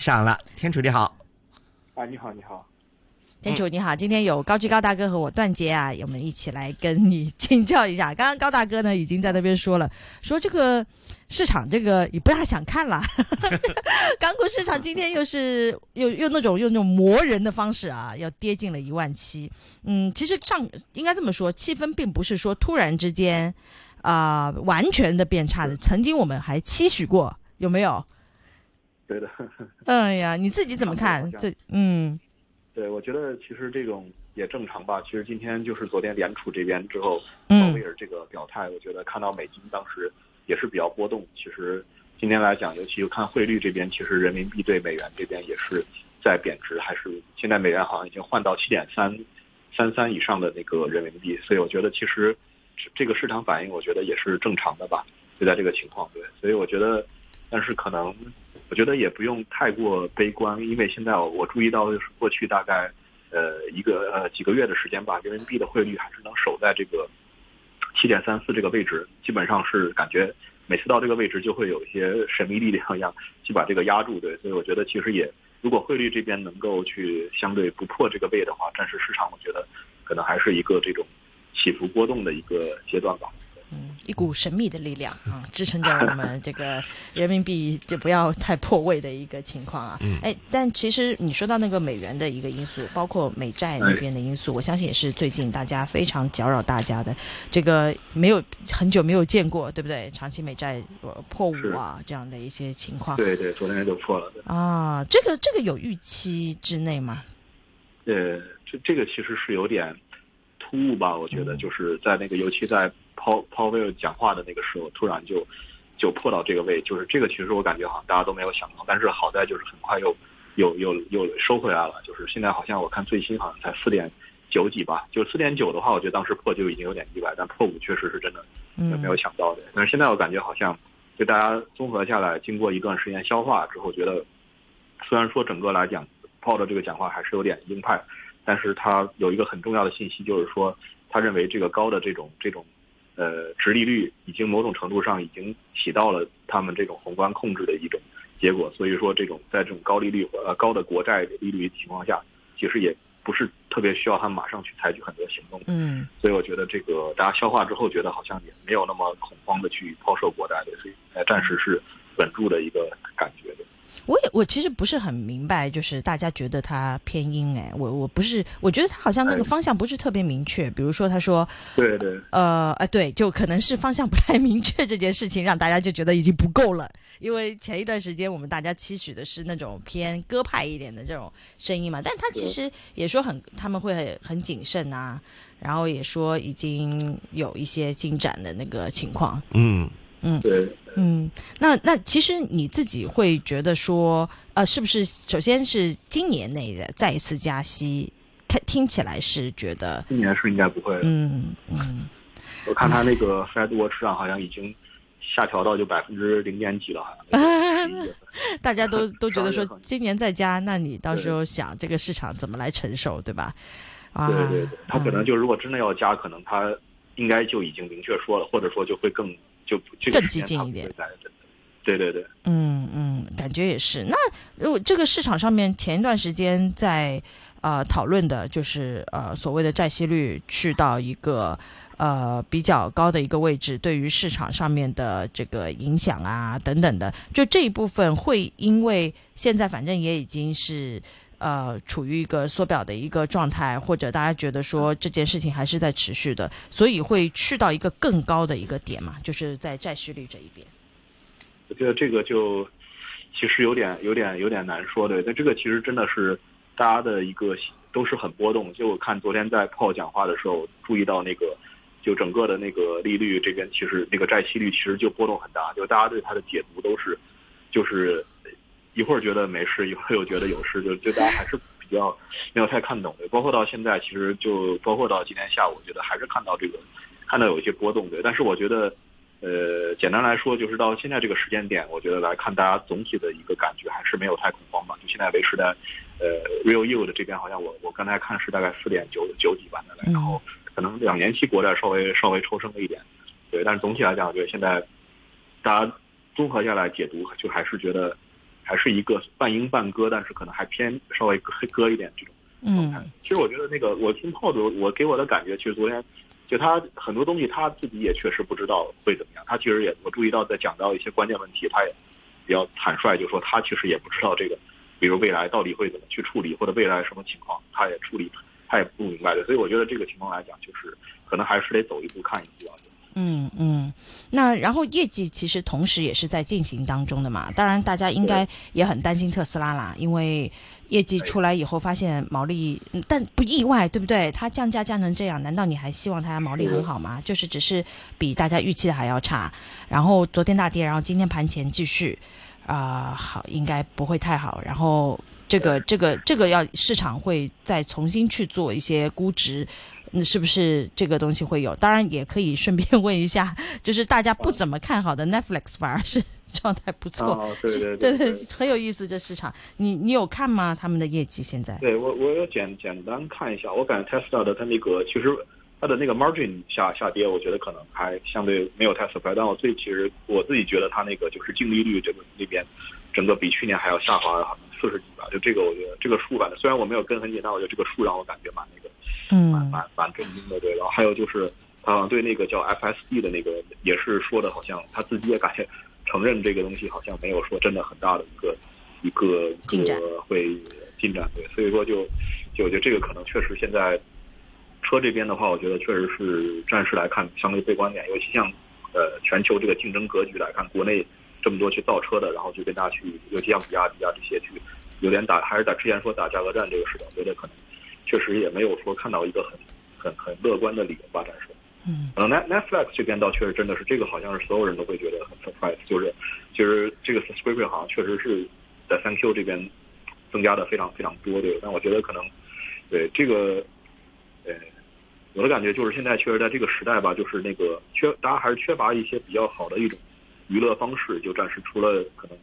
上了，天楚你好，啊，你好，你好，天楚你好，今天有高居高大哥和我段杰啊，我们一起来跟你请教一下。刚刚高大哥呢已经在那边说了，说这个市场这个也不大想看了，港股市场今天又是又又那种用那种磨人的方式啊，要跌进了一万七。嗯，其实上应该这么说，气氛并不是说突然之间啊、完全的变差的，曾经我们还期许过，有没有？对的，哎 呀，你自己怎么看？这嗯对，我觉得其实这种也正常吧。其实今天就是昨天联储这边之后，鲍嗯威尔这个表态，我觉得看到美金当时也是比较波动。其实今天来讲，尤其看汇率这边，其实人民币对美元这边也是在贬值，还是现在美元好像已经换到七点三三三以上的那个人民币，所以我觉得其实这个市场反应，我觉得也是正常的吧。就在这个情况，对，所以我觉得，但是可能。我觉得也不用太过悲观，因为现在我注意到，过去大概呃一个呃几个月的时间吧，人民币的汇率还是能守在这个七点三四这个位置，基本上是感觉每次到这个位置就会有一些神秘力量一样去把这个压住，对，所以我觉得其实也如果汇率这边能够去相对不破这个位的话，暂时市场我觉得可能还是一个这种起伏波动的一个阶段吧。嗯，一股神秘的力量啊，支撑着我们 这个人民币就不要太破位的一个情况啊。嗯哎，但其实你说到那个美元的一个因素，包括美债那边的因素，我相信也是最近大家非常搅扰大家的。这个没有很久没有见过，对不对？长期美债呃破五啊这样的一些情况对对，昨天就破了。对啊，这个这个有预期之内吗？呃，这这个其实是有点突兀吧？我觉得就是在那个，尤其在抛抛威尔讲话的那个时候，突然就就破到这个位，就是这个其实我感觉好像大家都没有想到，但是好在就是很快又又又又收回来了，就是现在好像我看最新好像才四点九几吧，就四点九的话，我觉得当时破就已经有点意外，但破五确实是真的嗯没有想到的。但是现在我感觉好像就大家综合下来，经过一段时间消化之后，觉得虽然说整个来讲，炮的这个讲话还是有点鹰派，但是他有一个很重要的信息，就是说他认为这个高的这种这种呃殖利率已经某种程度上已经起到了他们这种宏观控制的一种结果，所以说这种在这种高利率呃高的国债利率情况下，其实也不是特别需要他们马上去采取很多行动。嗯所以我觉得这个大家消化之后，觉得好像也没有那么恐慌的去抛售国债的，所以呃暂时是稳住的一个感觉的。我也我其实不是很明白，就是大家觉得他偏阴哎，我我不是，我觉得他好像那个哎方向不是特别明确。比如说他说，对对呃，哎，对，就可能是方向不太明确这件事情，让大家就觉得已经不够了。因为前一段时间我们大家期许的是那种偏鸽派一点的这种声音嘛，但他其实也说很他们会很很谨慎啊，然后也说已经有一些进展的那个情况。嗯嗯，对，嗯，那那其实你自己会觉得说，呃，是不是首先是今年内的再一次加息，看听起来是觉得，今年是应该不会的。嗯嗯我看他那个 Fed Watch 上好像已经下调到就百分之零点几了，好像。11月份大家都 都觉得说12月份今年再加，那你到时候想这个市场怎么来承受，对吧？啊，对对对，他可能嗯就如果真的要加，可能他应该就已经明确说了，或者说就会更就这个更激进一点对对对，嗯嗯，感觉也是。那如果这个市场上面前一段时间在呃讨论的，就是呃所谓的债息率去到一个呃比较高的一个位置，对于市场上面的这个影响啊等等的，就这一部分会因为现在反正也已经是。呃，处于一个缩表的一个状态，或者大家觉得说这件事情还是在持续的，所以会去到一个更高的一个点嘛，就是在债息率这一边。我觉得这个就其实有点有点有点难说对，但这个其实真的是大家的一个都是很波动。就我看昨天在炮讲话的时候，注意到那个就整个的那个利率这边，其实那个债息率其实就波动很大，就大家对它的解读都是就是一会儿觉得没事，一会儿又觉得有事，就就大家还是比较没有太看懂的。包括到现在，其实就包括到今天下午，我觉得还是看到这个看到有一些波动对，但是我觉得。呃，简单来说，就是到现在这个时间点，我觉得来看大家总体的一个感觉还是没有太恐慌吧。就现在维持在，呃，real yield 这边好像我我刚才看是大概四点九九几吧，大概，然后可能两年期国债稍微稍微抽升了一点，对，但是总体来讲，我觉得现在大家综合下来解读，就还是觉得还还是一个半鹰半歌，但是可能还偏稍微鸽鸽一点这种状态。其实我觉得那个我听炮子，我给我的感觉，其实昨天就他很多东西他自己也确实不知道会怎么样。他其实也我注意到在讲到一些关键问题，他也比较坦率，就说他其实也不知道这个，比如未来到底会怎么去处理，或者未来什么情况，他也处理他也不明白的。所以我觉得这个情况来讲，就是可能还是得走一步看一步啊。嗯嗯，那然后业绩其实同时也是在进行当中的嘛。当然，大家应该也很担心特斯拉啦，因为业绩出来以后发现毛利，但不意外，对不对？它降价降成这样，难道你还希望它毛利很好吗？就是只是比大家预期的还要差。然后昨天大跌，然后今天盘前继续啊，好，应该不会太好。然后这个这个这个要市场会再重新去做一些估值。那是不是这个东西会有？当然也可以顺便 问一下，就是大家不怎么看好的 Netflix 反而是 状态不错，对对对，很有意思这市场。你你有看吗？他们的业绩现在？对我我有简简单看一下，我感觉 Tesla 的它那个其实它的那个 margin 下下跌，我觉得可能还相对没有太 surprise。但我最其实我自己觉得它那个就是净利率这个那边，整个比去年还要下滑四十几吧。就这个我觉得这个数反正虽然我没有跟很紧，但我觉得这个数让我感觉蛮那个。嗯，蛮蛮蛮震惊的，对。然后还有就是，他好像对那个叫 FSD 的那个，也是说的，好像他自己也感觉承认这个东西好像没有说真的很大的一个一个进展会进展，对。所以说就就我觉得这个可能确实现在车这边的话，我觉得确实是暂时来看相对悲观点，尤其像呃全球这个竞争格局来看，国内这么多去造车的，然后就跟大家去，尤其像比亚迪啊这些去有点打，还是打之前说打价格战这个事情，我觉得可能。确实也没有说看到一个很很很乐观的理由发展说，嗯，呃，Net Netflix 这边倒确实真的是这个，好像是所有人都会觉得很 surprise，就是其实这个 subscription 好像确实是在三 Q 这边增加的非常非常多，对。但我觉得可能对这个，呃，我的感觉就是现在确实在这个时代吧，就是那个缺大家还是缺乏一些比较好的一种娱乐方式，就暂时除了可能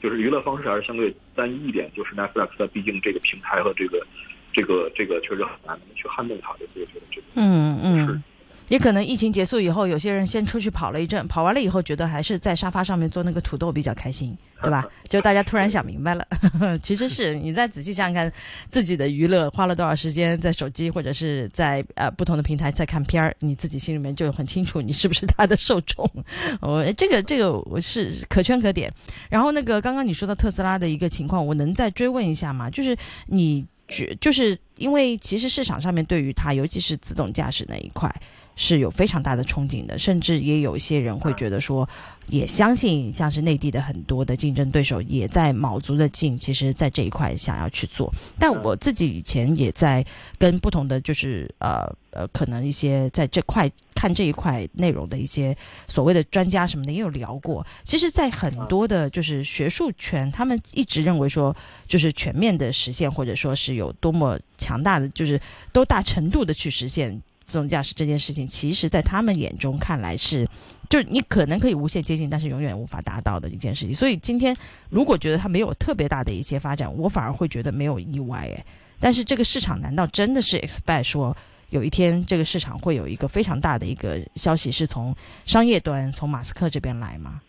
就是娱乐方式还是相对单一一点，就是 Netflix 它毕竟这个平台和这个。这个这个确实很难去撼动它的，所以我觉得这个嗯嗯，也可能疫情结束以后，有些人先出去跑了一阵，跑完了以后觉得还是在沙发上面做那个土豆比较开心，对吧？就大家突然想明白了，其实是你再仔细想想看，自己的娱乐花了多少时间在手机或者是在呃不同的平台在看片儿，你自己心里面就很清楚，你是不是他的受众。我这个这个我是可圈可点。然后那个刚刚你说到特斯拉的一个情况，我能再追问一下吗？就是你。觉就是因为其实市场上面对于它，尤其是自动驾驶那一块是有非常大的憧憬的，甚至也有一些人会觉得说，也相信像是内地的很多的竞争对手也在卯足了劲，其实在这一块想要去做。但我自己以前也在跟不同的就是呃呃，可能一些在这块。看这一块内容的一些所谓的专家什么的也有聊过，其实，在很多的就是学术圈，他们一直认为说，就是全面的实现，或者说是有多么强大的，就是多大程度的去实现自动驾驶这件事情，其实，在他们眼中看来是，就是你可能可以无限接近，但是永远无法达到的一件事情。所以今天如果觉得它没有特别大的一些发展，我反而会觉得没有意外诶。但是这个市场难道真的是 expect 说？有一天，这个市场会有一个非常大的一个消息，是从商业端，从马斯克这边来吗？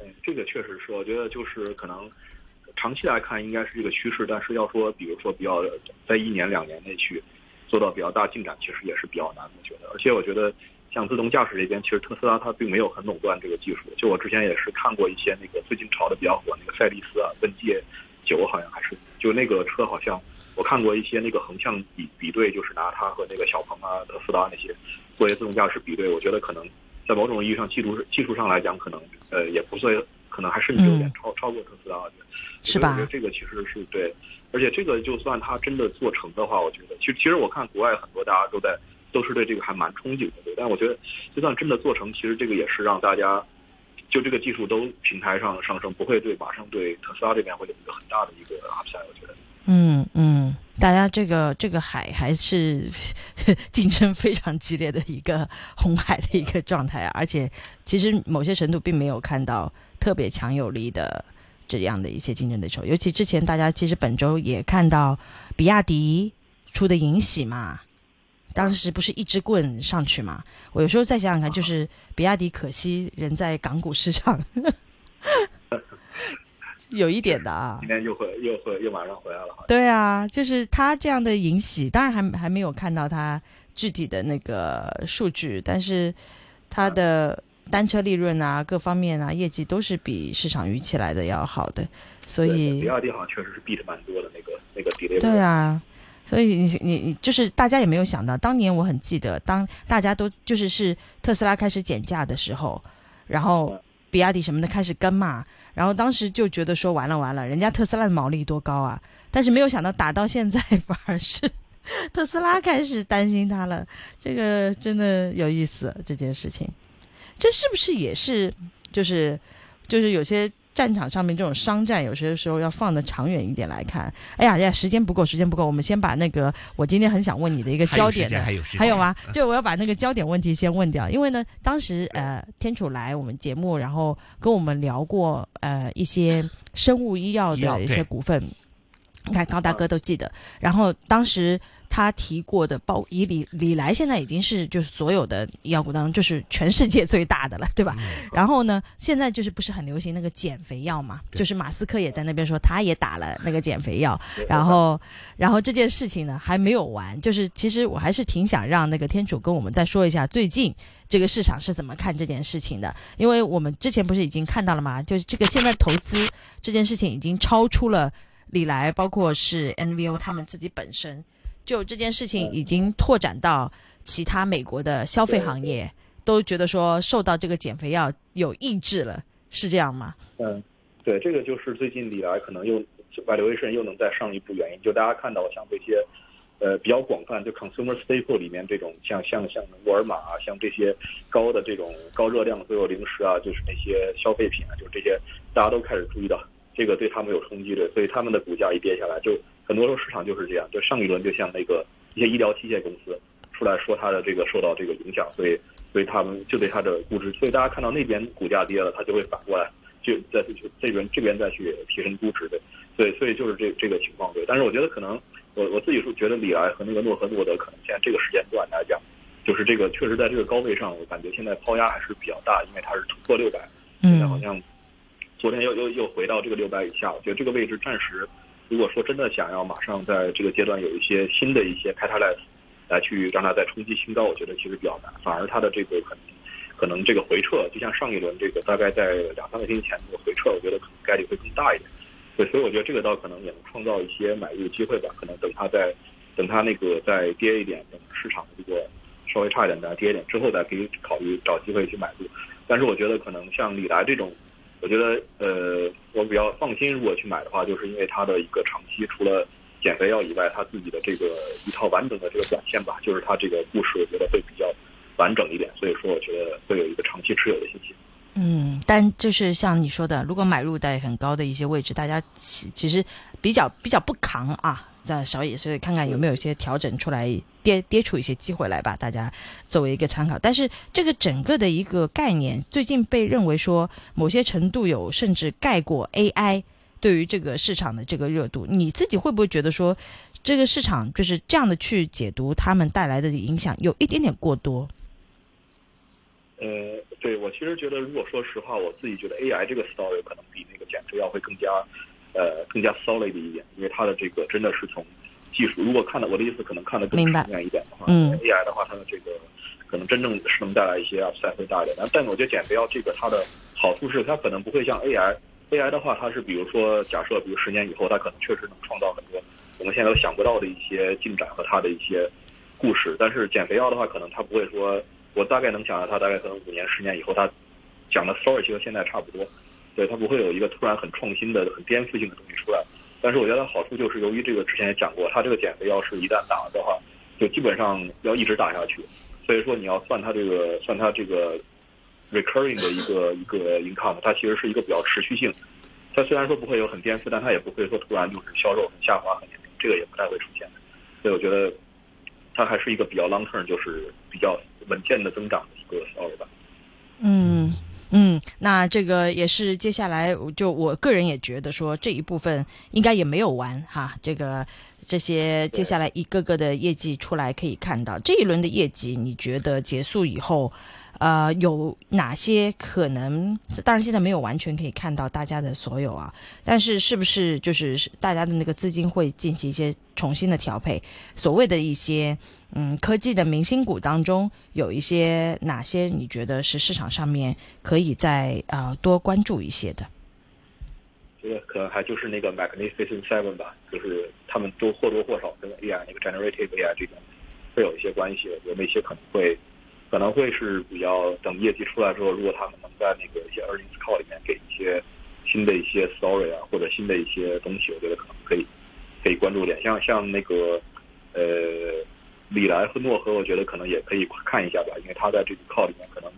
嗯，这个确实是，我觉得就是可能长期来看应该是这个趋势，但是要说，比如说比较在一年两年内去做到比较大进展，其实也是比较难。我觉得，而且我觉得像自动驾驶这边，其实特斯拉它并没有很垄断这个技术。就我之前也是看过一些那个最近炒的比较火那个赛力斯啊，问界九好像还是。就那个车好像我看过一些那个横向比比对，就是拿它和那个小鹏啊、特斯拉那些作为自动驾驶比对，我觉得可能在某种意义上技术技术上来讲，可能呃也不算，可能还甚至有点超超过特斯拉。是吧？我觉得这个其实是对，而且这个就算它真的做成的话，我觉得其实其实我看国外很多大家都在都是对这个还蛮憧憬的，对。但我觉得就算真的做成，其实这个也是让大家。就这个技术都平台上上升，不会对马上对特斯拉这边会有一个很大的一个 upside，我觉得。嗯嗯，大家这个这个海还是 竞争非常激烈的一个红海的一个状态啊，而且其实某些程度并没有看到特别强有力的这样的一些竞争对手，尤其之前大家其实本周也看到比亚迪出的银喜嘛。当时不是一支棍上去嘛？我有时候再想想看，就是比亚迪可惜人在港股市场，有一点的啊。今天又回又回又马上回来了。对啊，就是他这样的引喜，当然还还没有看到他具体的那个数据，但是他的单车利润啊，各方面啊，业绩都是比市场预期来的要好的，所以比亚迪好像确实是 beat 蛮多的那个那个 delay。对啊。所以你你你就是大家也没有想到，当年我很记得，当大家都就是是特斯拉开始减价的时候，然后比亚迪什么的开始跟嘛，然后当时就觉得说完了完了，人家特斯拉的毛利多高啊，但是没有想到打到现在反而是 特斯拉开始担心它了，这个真的有意思这件事情，这是不是也是就是就是有些。战场上面这种商战，有些时候要放的长远一点来看。哎呀呀，时间不够，时间不够，我们先把那个我今天很想问你的一个焦点的，还有还有吗？就我要把那个焦点问题先问掉，因为呢，当时呃天楚来我们节目，然后跟我们聊过呃一些生物医药的一些股份，你看高大哥都记得，然后当时。他提过的，包以李李来现在已经是就是所有的医药股当中就是全世界最大的了，对吧？然后呢，现在就是不是很流行那个减肥药嘛？就是马斯克也在那边说他也打了那个减肥药，然后然后这件事情呢还没有完，就是其实我还是挺想让那个天主跟我们再说一下最近这个市场是怎么看这件事情的，因为我们之前不是已经看到了吗？就是这个现在投资这件事情已经超出了李来，包括是 NVO 他们自己本身。就这件事情已经拓展到其他美国的消费行业，都觉得说受到这个减肥药有抑制了，是这样吗？嗯，对，这个就是最近以来可能又 valuation 又能再上一步原因。就大家看到像这些，呃，比较广泛，就 consumer staple 里面这种像像像沃尔玛啊，像这些高的这种高热量的所有零食啊，就是那些消费品啊，就是这些大家都开始注意到这个对他们有冲击的，所以他们的股价一跌下来就。很多时候市场就是这样，就上一轮就像那个一些医疗器械公司出来说它的这个受到这个影响，所以所以他们就对它的估值，所以大家看到那边股价跌了，它就会反过来就再去这边这边再去提升估值的，对，所以就是这这个情况对。但是我觉得可能我我自己是觉得李来和那个诺和诺德可能现在这个时间段来讲，就是这个确实在这个高位上，我感觉现在抛压还是比较大，因为它是突破六百，现在好像昨天又又又回到这个六百以下，我觉得这个位置暂时。如果说真的想要马上在这个阶段有一些新的一些 catalyst 来去让它再冲击新高，我觉得其实比较难。反而它的这个可能可能这个回撤，就像上一轮这个大概在两三个星期前这个回撤，我觉得可能概率会更大一点。对，所以我觉得这个倒可能也能创造一些买入机会吧。可能等它再等它那个再跌一点，等市场这个稍微差一点再跌一点之后，再可以考虑找机会去买入。但是我觉得可能像李来这种。我觉得，呃，我比较放心，如果去买的话，就是因为它的一个长期除了减肥药以外，它自己的这个一套完整的这个表现吧，就是它这个故事，我觉得会比较完整一点，所以说我觉得会有一个长期持有的信心。嗯，但就是像你说的，如果买入在很高的一些位置，大家其其实比较比较不扛啊。再少也是看看有没有一些调整出来，跌跌出一些机会来吧，大家作为一个参考。但是这个整个的一个概念，最近被认为说某些程度有甚至盖过 AI 对于这个市场的这个热度。你自己会不会觉得说，这个市场就是这样的去解读他们带来的影响有一点点过多？呃，对我其实觉得，如果说实话，我自己觉得 AI 这个 story 可能比那个减肥药会更加。呃，更加 solid 一点，因为它的这个真的是从技术，如果看的我的意思可能看得更全面一点的话，嗯，AI 的话，它的这个可能真正是能带来一些 upside 会大一点。但但我觉得减肥药这个它的好处是，它可能不会像 AI，AI 的话，它是比如说假设，比如十年以后，它可能确实能创造很多我们现在都想不到的一些进展和它的一些故事。但是减肥药的话，可能它不会说，我大概能想到它大概可能五年、十年以后，它讲的 story 其实现在差不多。对它不会有一个突然很创新的、很颠覆性的东西出来，但是我觉得好处就是，由于这个之前也讲过，它这个减肥药是一旦打了的话，就基本上要一直打下去，所以说你要算它这个算它这个 recurring 的一个一个 income，它其实是一个比较持续性。它虽然说不会有很颠覆，但它也不会说突然就是销售很下滑很严重，这个也不太会出现。所以我觉得它还是一个比较 long term，就是比较稳健的增长的一个 story 吧。嗯。嗯，那这个也是接下来就我个人也觉得说这一部分应该也没有完哈。这个这些接下来一个个的业绩出来可以看到，这一轮的业绩你觉得结束以后，呃，有哪些可能？当然现在没有完全可以看到大家的所有啊，但是是不是就是大家的那个资金会进行一些重新的调配？所谓的一些嗯科技的明星股当中，有一些哪些你觉得是市场上面可以再啊、呃、多关注一些的？这个可能还就是那个 Magnificent Seven 吧，就是他们都或多或少跟 AI 那个 Generative AI 这种会有一些关系。有那些可能会可能会是比较等业绩出来之后，如果他们能在那个一些 earnings call 里面给一些新的一些 story 啊，或者新的一些东西，我觉得可能可以可以关注点。像像那个呃李来和诺和，我觉得可能也可以看一下吧，因为他在这个 call 里面可能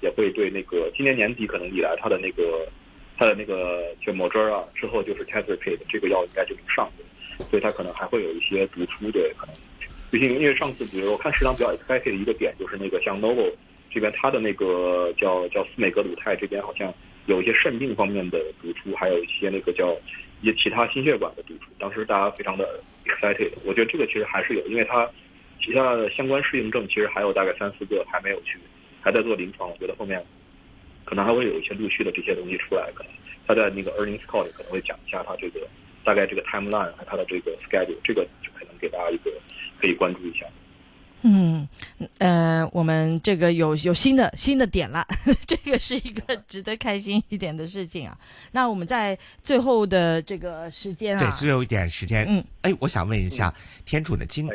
也会对那个今年年底可能李来他的那个。他的那个就某针儿啊，之后就是 t e s r p a d 这个药应该就能上，所以他可能还会有一些突出的可能。因为上次，比如我看市场比较 excited 的一个点就是那个像 Novo 这边它的那个叫叫司美格鲁肽这边好像有一些肾病方面的毒出，还有一些那个叫一些其他心血管的毒出。当时大家非常的 excited，我觉得这个其实还是有，因为它其他的相关适应症其实还有大概三四个还没有去，还在做临床，我觉得后面。可能还会有一些陆续的这些东西出来，可能他在那个 earnings call 里可能会讲一下他这个大概这个 timeline 和他的这个 schedule，这个就可能给大家一个可以关注一下。嗯，呃，我们这个有有新的新的点了，这个是一个值得开心一点的事情啊。那我们在最后的这个时间啊，对，最后一点时间，嗯，哎，我想问一下，天主的今，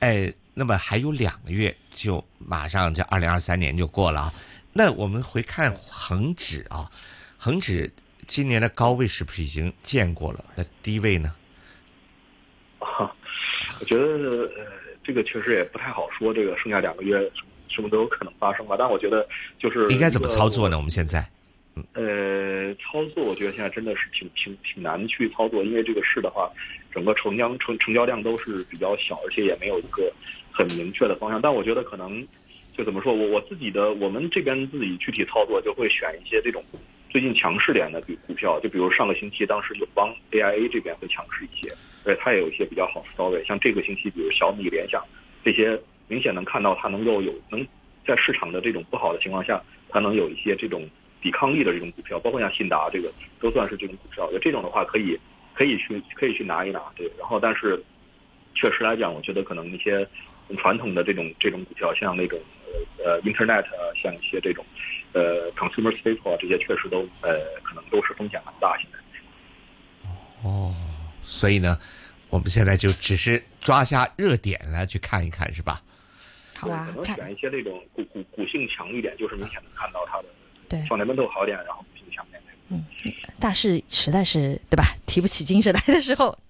哎，那么还有两个月就马上这二零二三年就过了啊。那我们回看恒指啊，恒指今年的高位是不是已经见过了？那低位呢？啊，我觉得呃，这个确实也不太好说。这个剩下两个月什么都有可能发生吧。但我觉得就是应该怎么操作呢？我们现在，呃，操作我觉得现在真的是挺挺挺难去操作，因为这个市的话，整个成交成成交量都是比较小，而且也没有一个很明确的方向。但我觉得可能。就怎么说，我我自己的，我们这边自己具体操作就会选一些这种最近强势点的股股票，就比如上个星期当时友邦 AIA 这边会强势一些，对它也有一些比较好 story，像这个星期比如小米、联想这些，明显能看到它能够有能在市场的这种不好的情况下，它能有一些这种抵抗力的这种股票，包括像信达这个都算是这种股票，就这种的话可以可以去可以去拿一拿，对，然后但是确实来讲，我觉得可能一些传统的这种这种股票，像那种。呃，Internet 像一些这种，呃，consumer staple 这些确实都呃，可能都是风险很大。现在。哦，所以呢，我们现在就只是抓下热点来去看一看，是吧？好啊，可能选一些那种股股股性强一点，就是明显能看到它的对放在温度好点，然后股性强点。嗯，大势实在是对吧？提不起精神来的时候。